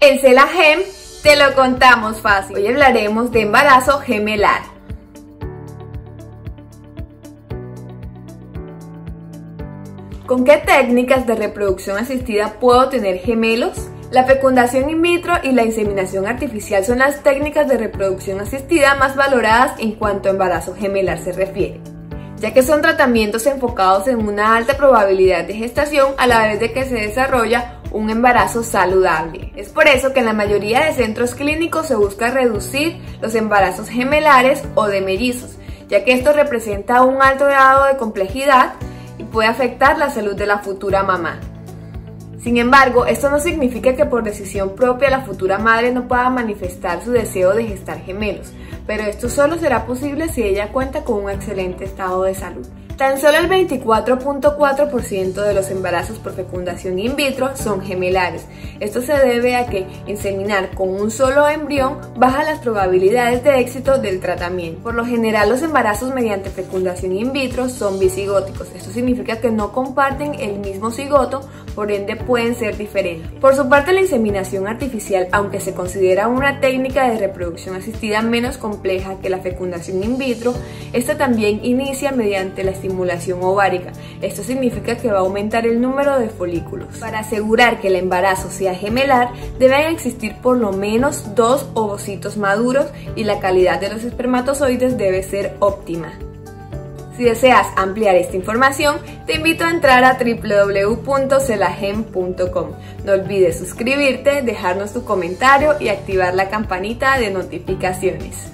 En Celagem te lo contamos fácil. Hoy hablaremos de embarazo gemelar. ¿Con qué técnicas de reproducción asistida puedo tener gemelos? La fecundación in vitro y la inseminación artificial son las técnicas de reproducción asistida más valoradas en cuanto a embarazo gemelar se refiere, ya que son tratamientos enfocados en una alta probabilidad de gestación a la vez de que se desarrolla un embarazo saludable. Es por eso que en la mayoría de centros clínicos se busca reducir los embarazos gemelares o de mellizos, ya que esto representa un alto grado de complejidad y puede afectar la salud de la futura mamá. Sin embargo, esto no significa que por decisión propia la futura madre no pueda manifestar su deseo de gestar gemelos, pero esto solo será posible si ella cuenta con un excelente estado de salud. Tan solo el 24.4% de los embarazos por fecundación in vitro son gemelares. Esto se debe a que inseminar con un solo embrión baja las probabilidades de éxito del tratamiento. Por lo general, los embarazos mediante fecundación in vitro son bisigóticos. Esto significa que no comparten el mismo cigoto, por ende pueden ser diferentes. Por su parte, la inseminación artificial, aunque se considera una técnica de reproducción asistida menos compleja que la fecundación in vitro, esta también inicia mediante la estimulación ovárica. Esto significa que va a aumentar el número de folículos. Para asegurar que el embarazo sea gemelar, deben existir por lo menos dos ovocitos maduros y la calidad de los espermatozoides debe ser óptima. Si deseas ampliar esta información, te invito a entrar a www.celagem.com. No olvides suscribirte, dejarnos tu comentario y activar la campanita de notificaciones.